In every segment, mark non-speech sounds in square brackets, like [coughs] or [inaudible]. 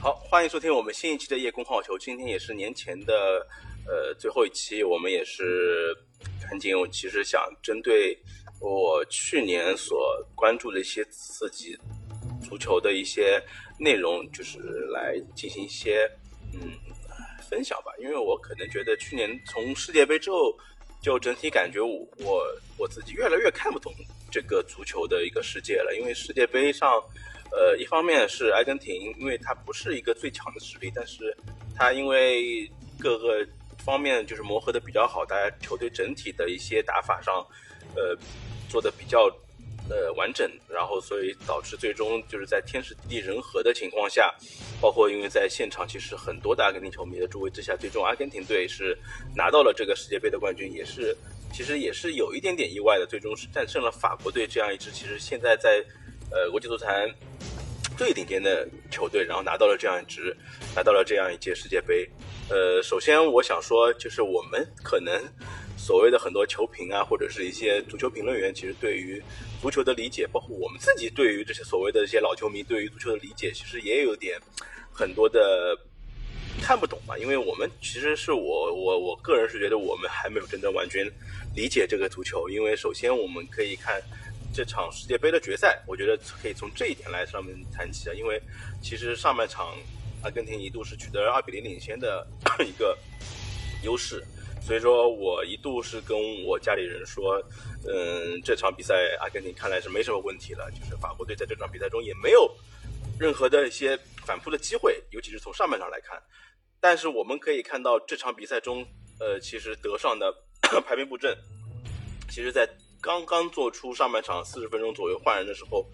好，欢迎收听我们新一期的夜空好球。今天也是年前的呃最后一期，我们也是赶紧，我其实想针对我去年所关注的一些刺激足球的一些内容，就是来进行一些嗯分享吧。因为我可能觉得去年从世界杯之后，就整体感觉我我我自己越来越看不懂这个足球的一个世界了，因为世界杯上。呃，一方面是阿根廷，因为它不是一个最强的实力，但是它因为各个方面就是磨合的比较好，大家球队整体的一些打法上，呃，做的比较呃完整，然后所以导致最终就是在天时地利人和的情况下，包括因为在现场其实很多的阿根廷球迷的助威之下，最终阿根廷队是拿到了这个世界杯的冠军，也是其实也是有一点点意外的，最终是战胜了法国队这样一支其实现在在。呃，国际足坛最顶尖的球队，然后拿到了这样一支，拿到了这样一届世界杯。呃，首先我想说，就是我们可能所谓的很多球评啊，或者是一些足球评论员，其实对于足球的理解，包括我们自己对于这些所谓的一些老球迷对于足球的理解，其实也有点很多的看不懂吧。因为我们其实是我我我个人是觉得我们还没有真正完全理解这个足球，因为首先我们可以看。这场世界杯的决赛，我觉得可以从这一点来上面谈起啊，因为其实上半场阿根廷一度是取得了二比零领先的一个优势，所以说我一度是跟我家里人说，嗯，这场比赛阿根廷看来是没什么问题了，就是法国队在这场比赛中也没有任何的一些反扑的机会，尤其是从上半场来看，但是我们可以看到这场比赛中，呃，其实德尚的 [coughs] 排兵布阵，其实在。刚刚做出上半场四十分钟左右换人的时候，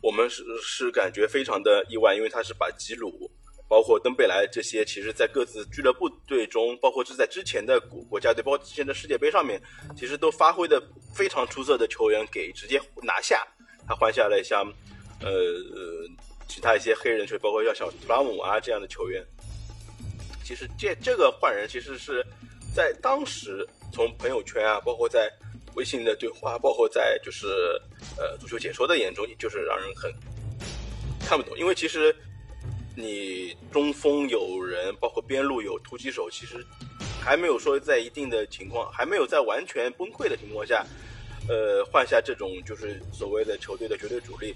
我们是是感觉非常的意外，因为他是把吉鲁、包括登贝莱这些，其实在各自俱乐部队中，包括是在之前的国国家队，包括之前的世界杯上面，其实都发挥的非常出色的球员给直接拿下。他换下了像呃其他一些黑人球员，包括像小图拉姆啊这样的球员。其实这这个换人其实是在当时从朋友圈啊，包括在。微信的对话，包括在就是呃足球解说的眼中，就是让人很看不懂。因为其实你中锋有人，包括边路有突击手，其实还没有说在一定的情况，还没有在完全崩溃的情况下，呃换下这种就是所谓的球队的绝对主力，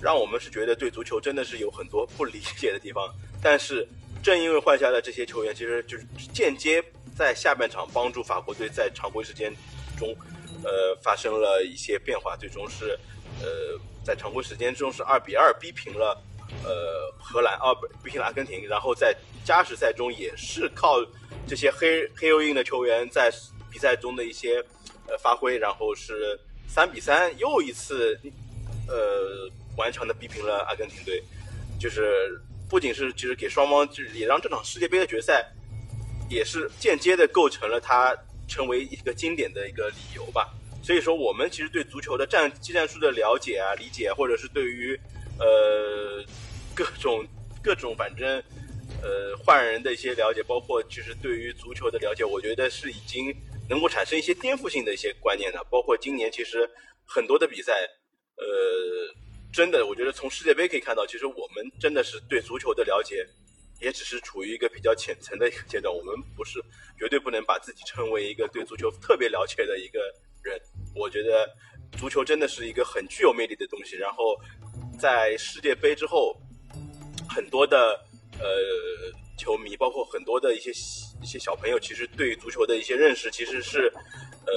让我们是觉得对足球真的是有很多不理解的地方。但是正因为换下了这些球员，其实就是间接在下半场帮助法国队在常规时间中。呃，发生了一些变化，最终是，呃，在常规时间中是二比二逼平了，呃，荷兰，二逼平了阿根廷，然后在加时赛中也是靠这些黑黑又硬的球员在比赛中的一些呃发挥，然后是三比三又一次，呃，顽强的逼平了阿根廷队，就是不仅是其实给双方，就是也让这场世界杯的决赛，也是间接的构成了他。成为一个经典的一个理由吧，所以说我们其实对足球的战技战术的了解啊、理解，或者是对于呃各种各种反正呃换人的一些了解，包括其实对于足球的了解，我觉得是已经能够产生一些颠覆性的一些观念的。包括今年其实很多的比赛，呃，真的我觉得从世界杯可以看到，其实我们真的是对足球的了解。也只是处于一个比较浅层的一个阶段，我们不是绝对不能把自己称为一个对足球特别了解的一个人。我觉得足球真的是一个很具有魅力的东西。然后在世界杯之后，很多的呃球迷，包括很多的一些一些小朋友，其实对于足球的一些认识，其实是呃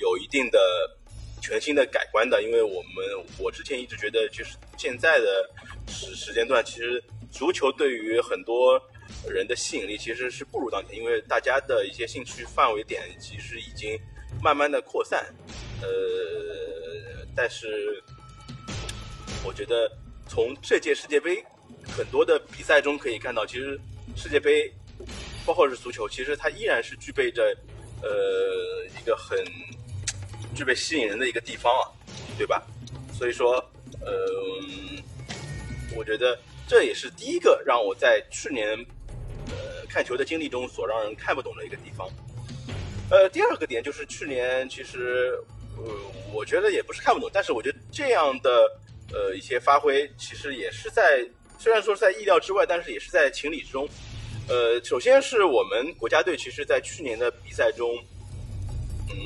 有一定的全新的改观的。因为我们我之前一直觉得，就是现在的时时间段，其实。足球对于很多人的吸引力其实是不如当年，因为大家的一些兴趣范围点其实已经慢慢的扩散。呃，但是我觉得从这届世界杯很多的比赛中可以看到，其实世界杯包括是足球，其实它依然是具备着呃一个很具备吸引人的一个地方啊，对吧？所以说，呃，我觉得。这也是第一个让我在去年，呃，看球的经历中所让人看不懂的一个地方。呃，第二个点就是去年其实，呃，我觉得也不是看不懂，但是我觉得这样的呃一些发挥，其实也是在虽然说是在意料之外，但是也是在情理之中。呃，首先是我们国家队，其实在去年的比赛中，嗯，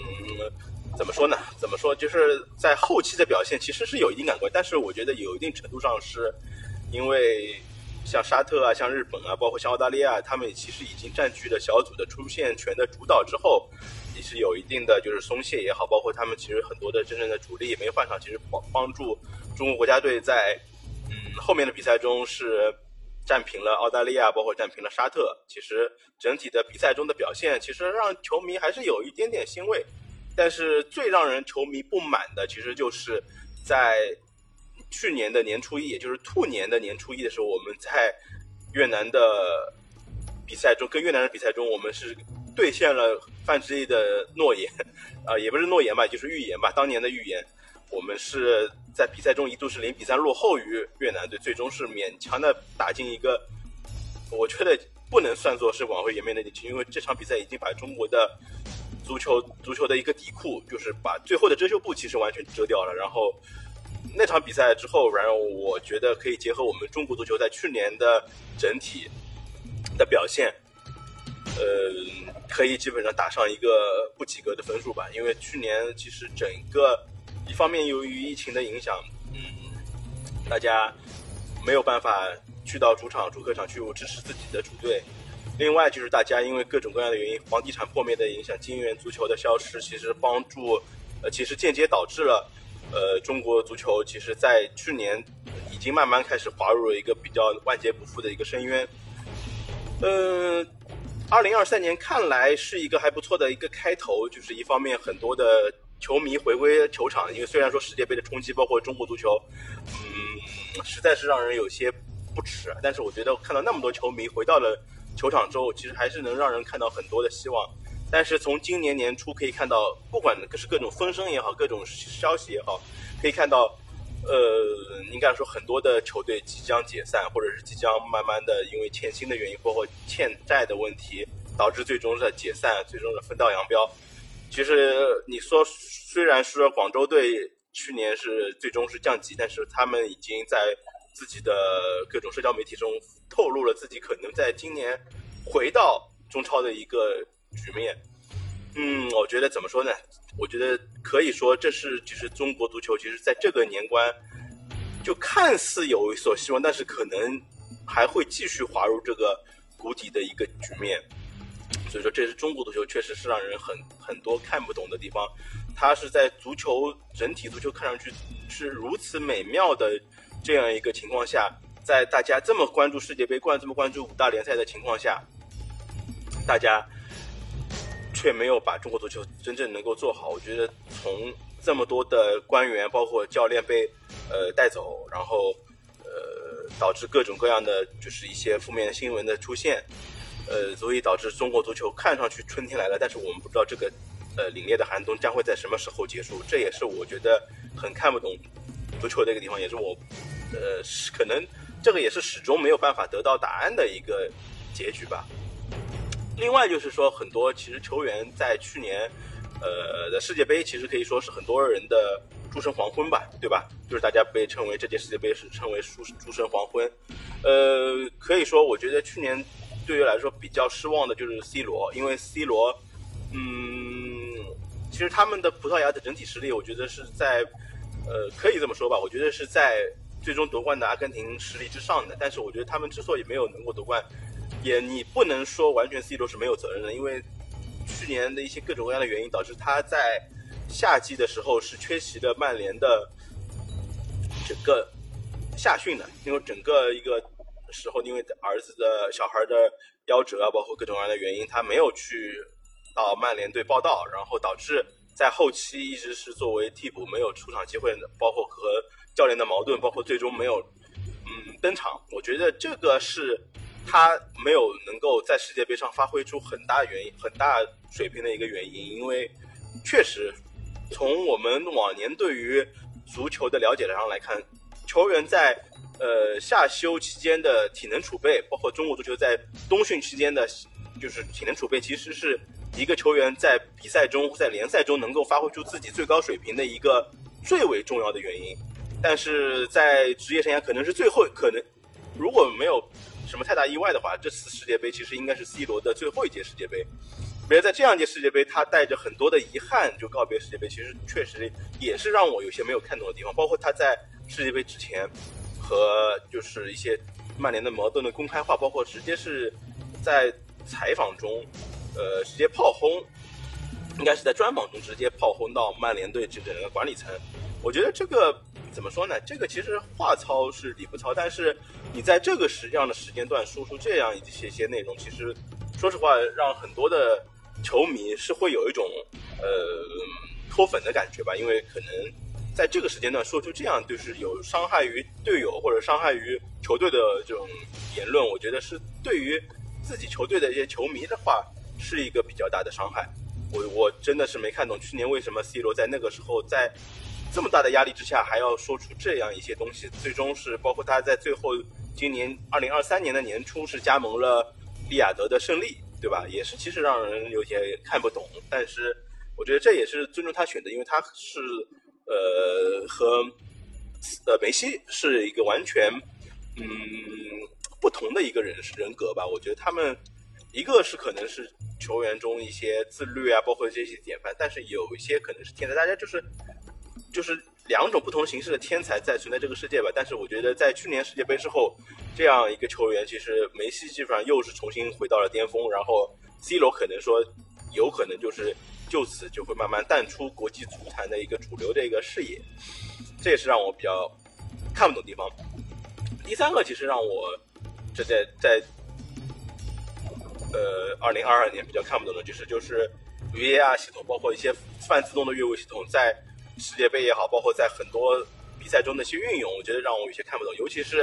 怎么说呢？怎么说？就是在后期的表现其实是有一定感官，但是我觉得有一定程度上是因为像沙特啊、像日本啊，包括像澳大利亚，他们其实已经占据了小组的出线权的主导之后，也是有一定的就是松懈也好，包括他们其实很多的真正的主力也没换上，其实帮帮助中国国家队在嗯后面的比赛中是。战平了澳大利亚，包括战平了沙特。其实整体的比赛中的表现，其实让球迷还是有一点点欣慰。但是最让人球迷不满的，其实就是在去年的年初一，也就是兔年的年初一的时候，我们在越南的比赛中，跟越南的比赛中，我们是兑现了范志毅的诺言，啊，[laughs] 也不是诺言吧，就是预言吧，当年的预言。我们是在比赛中一度是零比三落后于越南队，最终是勉强的打进一个，我觉得不能算作是挽回颜面的进球，因为这场比赛已经把中国的足球足球的一个底裤，就是把最后的遮羞布其实完全遮掉了。然后那场比赛之后，然后我觉得可以结合我们中国足球在去年的整体的表现，呃，可以基本上打上一个不及格的分数吧，因为去年其实整个。一方面，由于疫情的影响，嗯，大家没有办法去到主场、主客场去支持自己的主队。另外，就是大家因为各种各样的原因，房地产破灭的影响，金元足球的消失，其实帮助，呃，其实间接导致了，呃，中国足球其实在去年已经慢慢开始滑入了一个比较万劫不复的一个深渊。嗯，二零二三年看来是一个还不错的一个开头，就是一方面很多的。球迷回归球场，因为虽然说世界杯的冲击，包括中国足球，嗯，实在是让人有些不耻。但是我觉得看到那么多球迷回到了球场之后，其实还是能让人看到很多的希望。但是从今年年初可以看到，不管是各种风声也好，各种消息也好，可以看到，呃，应该说很多的球队即将解散，或者是即将慢慢的因为欠薪的原因，包括欠债的问题，导致最终的解散，最终的分道扬镳。其实你说，虽然说广州队去年是最终是降级，但是他们已经在自己的各种社交媒体中透露了自己可能在今年回到中超的一个局面。嗯，我觉得怎么说呢？我觉得可以说这是其实中国足球其实在这个年关就看似有所希望，但是可能还会继续滑入这个谷底的一个局面。所以说，这是中国足球确实是让人很很多看不懂的地方。它是在足球整体足球看上去是如此美妙的这样一个情况下，在大家这么关注世界杯、关这么关注五大联赛的情况下，大家却没有把中国足球真正能够做好。我觉得从这么多的官员，包括教练被呃带走，然后呃导致各种各样的就是一些负面新闻的出现。呃，所以导致中国足球看上去春天来了，但是我们不知道这个，呃，凛冽的寒冬将会在什么时候结束。这也是我觉得很看不懂足球的一个地方，也是我，呃，可能这个也是始终没有办法得到答案的一个结局吧。另外就是说，很多其实球员在去年，呃的世界杯，其实可以说是很多人的诸神黄昏吧，对吧？就是大家被称为这届世界杯是称为诸诸神黄昏。呃，可以说，我觉得去年。对于来说比较失望的就是 C 罗，因为 C 罗，嗯，其实他们的葡萄牙的整体实力，我觉得是在，呃，可以这么说吧，我觉得是在最终夺冠的阿根廷实力之上的。但是我觉得他们之所以没有能够夺冠，也你不能说完全 C 罗是没有责任的，因为去年的一些各种各样的原因导致他在夏季的时候是缺席了曼联的整个夏训的，因为整个一个。时候，因为儿子的小孩的夭折啊，包括各种各样的原因，他没有去到曼联队报道，然后导致在后期一直是作为替补，没有出场机会，包括和教练的矛盾，包括最终没有嗯登场。我觉得这个是他没有能够在世界杯上发挥出很大原因、很大水平的一个原因，因为确实从我们往年对于足球的了解上来看，球员在。呃，夏休期间的体能储备，包括中国足球在冬训期间的，就是体能储备，其实是一个球员在比赛中、在联赛中能够发挥出自己最高水平的一个最为重要的原因。但是在职业生涯可能是最后可能如果没有什么太大意外的话，这次世界杯其实应该是 C 罗的最后一届世界杯。别在这样一届世界杯，他带着很多的遗憾就告别世界杯，其实确实也是让我有些没有看懂的地方。包括他在世界杯之前和就是一些曼联的矛盾的公开化，包括直接是在采访中，呃，直接炮轰，应该是在专访中直接炮轰到曼联队这个管理层。我觉得这个怎么说呢？这个其实话糙是理不糙，但是你在这个时这样的时间段说出这样一些些内容，其实说实话让很多的。球迷是会有一种呃脱粉的感觉吧，因为可能在这个时间段说出这样就是有伤害于队友或者伤害于球队的这种言论，我觉得是对于自己球队的一些球迷的话是一个比较大的伤害。我我真的是没看懂去年为什么 C 罗在那个时候在这么大的压力之下还要说出这样一些东西，最终是包括他在最后今年二零二三年的年初是加盟了利雅得的胜利。对吧？也是，其实让人有些看不懂。但是，我觉得这也是尊重他选择，因为他是呃和呃梅西是一个完全嗯不同的一个人人格吧。我觉得他们一个是可能是球员中一些自律啊，包括这些典范，但是有一些可能是天才。大家就是就是。两种不同形式的天才在存在这个世界吧，但是我觉得在去年世界杯之后，这样一个球员，其实梅西基本上又是重新回到了巅峰，然后 C 罗可能说有可能就是就此就会慢慢淡出国际足坛的一个主流的一个视野，这也是让我比较看不懂地方。第三个其实让我这在在呃二零二二年比较看不懂的就是就是 VAR 系统，包括一些半自动的越位系统在。世界杯也好，包括在很多比赛中的一些运用，我觉得让我有些看不懂。尤其是，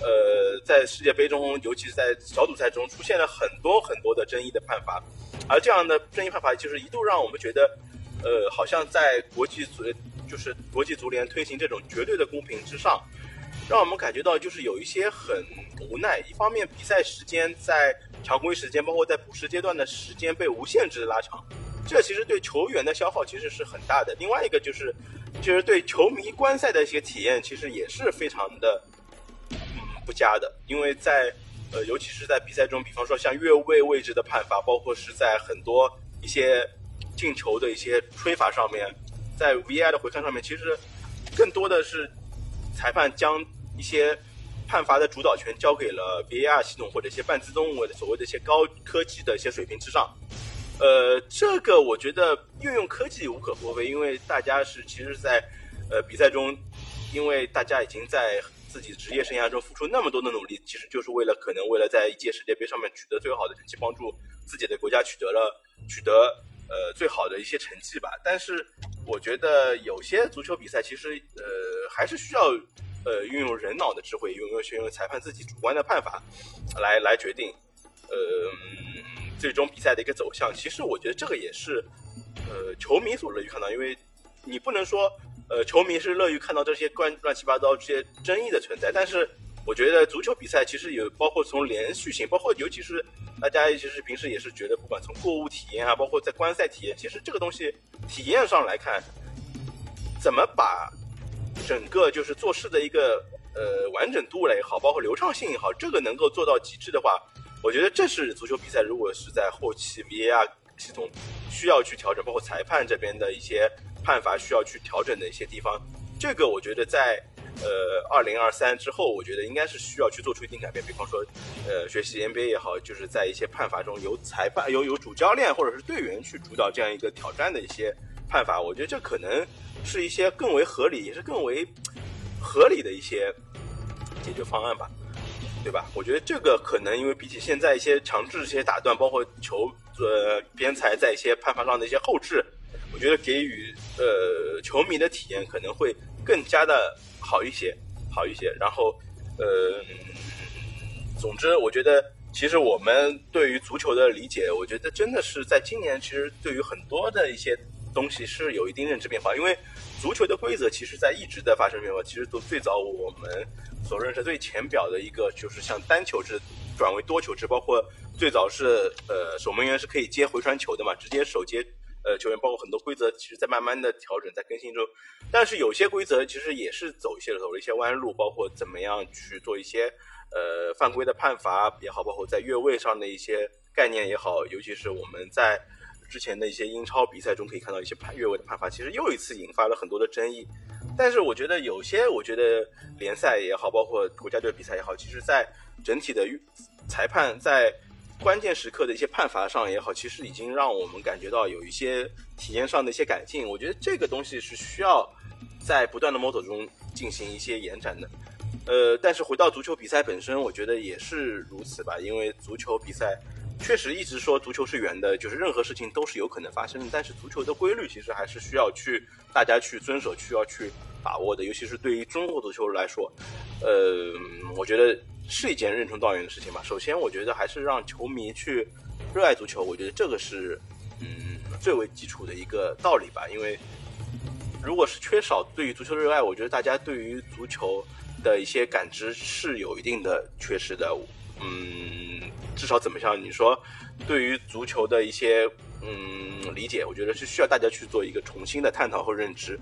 呃，在世界杯中，尤其是在小组赛中，出现了很多很多的争议的判罚，而这样的争议判罚，就是一度让我们觉得，呃，好像在国际足，就是国际足联推行这种绝对的公平之上，让我们感觉到就是有一些很无奈。一方面，比赛时间在常规时间，包括在补时阶段的时间被无限制的拉长。这其实对球员的消耗其实是很大的。另外一个就是，就是对球迷观赛的一些体验，其实也是非常的嗯不佳的。因为在呃，尤其是在比赛中，比方说像越位位置的判罚，包括是在很多一些进球的一些吹罚上面，在 VI 的回看上面，其实更多的是裁判将一些判罚的主导权交给了 VAR 系统或者一些半自动的所谓的一些高科技的一些水平之上。呃，这个我觉得运用科技无可厚非，因为大家是其实，在呃比赛中，因为大家已经在自己职业生涯中付出那么多的努力，其实就是为了可能为了在一届世界杯上面取得最好的成绩，帮助自己的国家取得了取得呃最好的一些成绩吧。但是我觉得有些足球比赛其实呃还是需要呃运用人脑的智慧，运用运用裁判自己主观的判罚来来决定，呃。最终比赛的一个走向，其实我觉得这个也是，呃，球迷所乐于看到，因为你不能说，呃，球迷是乐于看到这些关乱七八糟这些争议的存在，但是我觉得足球比赛其实有包括从连续性，包括尤其是大家其实平时也是觉得，不管从购物体验啊，包括在观赛体验，其实这个东西体验上来看，怎么把整个就是做事的一个呃完整度了也好，包括流畅性也好，这个能够做到极致的话。我觉得这是足球比赛，如果是在后期 VAR 系统需要去调整，包括裁判这边的一些判罚需要去调整的一些地方，这个我觉得在呃二零二三之后，我觉得应该是需要去做出一定改变。比方说，呃，学习 NBA 也好，就是在一些判罚中由裁判、由由主教练或者是队员去主导这样一个挑战的一些判罚，我觉得这可能是一些更为合理，也是更为合理的一些解决方案吧。对吧？我觉得这个可能因为比起现在一些强制一些打断，包括球呃边裁在一些判罚上的一些后置，我觉得给予呃球迷的体验可能会更加的好一些，好一些。然后呃，总之我觉得其实我们对于足球的理解，我觉得真的是在今年其实对于很多的一些东西是有一定认知变化，因为足球的规则其实在一直在发生变化。其实从最早我们。所认识最浅表的一个就是像单球制转为多球制，包括最早是呃守门员是可以接回传球的嘛，直接手接呃球员，包括很多规则，其实在慢慢的调整，在更新中。但是有些规则其实也是走一些走了一些弯路，包括怎么样去做一些呃犯规的判罚也好，包括在越位上的一些概念也好，尤其是我们在之前的一些英超比赛中可以看到一些判越位的判罚，其实又一次引发了很多的争议。但是我觉得有些，我觉得联赛也好，包括国家队比赛也好，其实在整体的裁判在关键时刻的一些判罚上也好，其实已经让我们感觉到有一些体验上的一些改进。我觉得这个东西是需要在不断的摸索中进行一些延展的。呃，但是回到足球比赛本身，我觉得也是如此吧，因为足球比赛。确实一直说足球是圆的，就是任何事情都是有可能发生的。但是足球的规律其实还是需要去大家去遵守，需要去把握的。尤其是对于中国足球来说，呃，我觉得是一件任重道远的事情吧。首先，我觉得还是让球迷去热爱足球，我觉得这个是嗯最为基础的一个道理吧。因为如果是缺少对于足球的热爱，我觉得大家对于足球的一些感知是有一定的缺失的。嗯，至少怎么样？你说，对于足球的一些嗯理解，我觉得是需要大家去做一个重新的探讨和认知。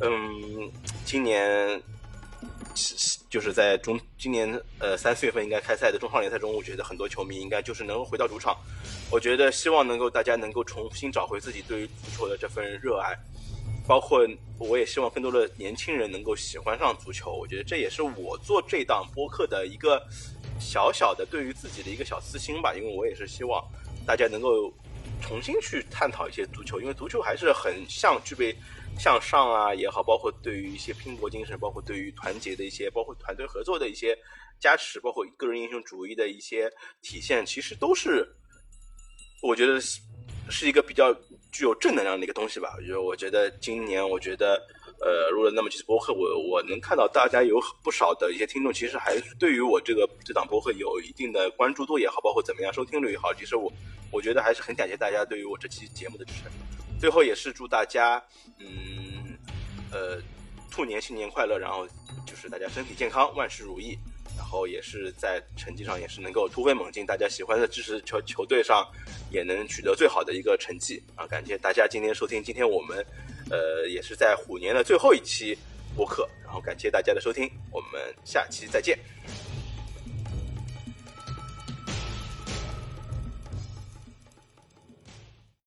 嗯，今年就是在中今年呃三四月份应该开赛的中超联赛中，我觉得很多球迷应该就是能回到主场。我觉得希望能够大家能够重新找回自己对于足球的这份热爱，包括我也希望更多的年轻人能够喜欢上足球。我觉得这也是我做这档播客的一个。小小的对于自己的一个小私心吧，因为我也是希望大家能够重新去探讨一些足球，因为足球还是很像具备向上啊也好，包括对于一些拼搏精神，包括对于团结的一些，包括团队合作的一些加持，包括个人英雄主义的一些体现，其实都是我觉得是一个比较具有正能量的一个东西吧。就我觉得今年，我觉得。呃，录了那么几次播客，我我能看到大家有不少的一些听众，其实还是对于我这个这档播客有一定的关注度也好，包括怎么样收听率也好，其实我我觉得还是很感谢大家对于我这期节目的支持。最后也是祝大家，嗯，呃，兔年新年快乐，然后就是大家身体健康，万事如意。然后也是在成绩上也是能够突飞猛进，大家喜欢的支持球球队上也能取得最好的一个成绩啊！感谢大家今天收听，今天我们呃也是在虎年的最后一期播客，然后感谢大家的收听，我们下期再见。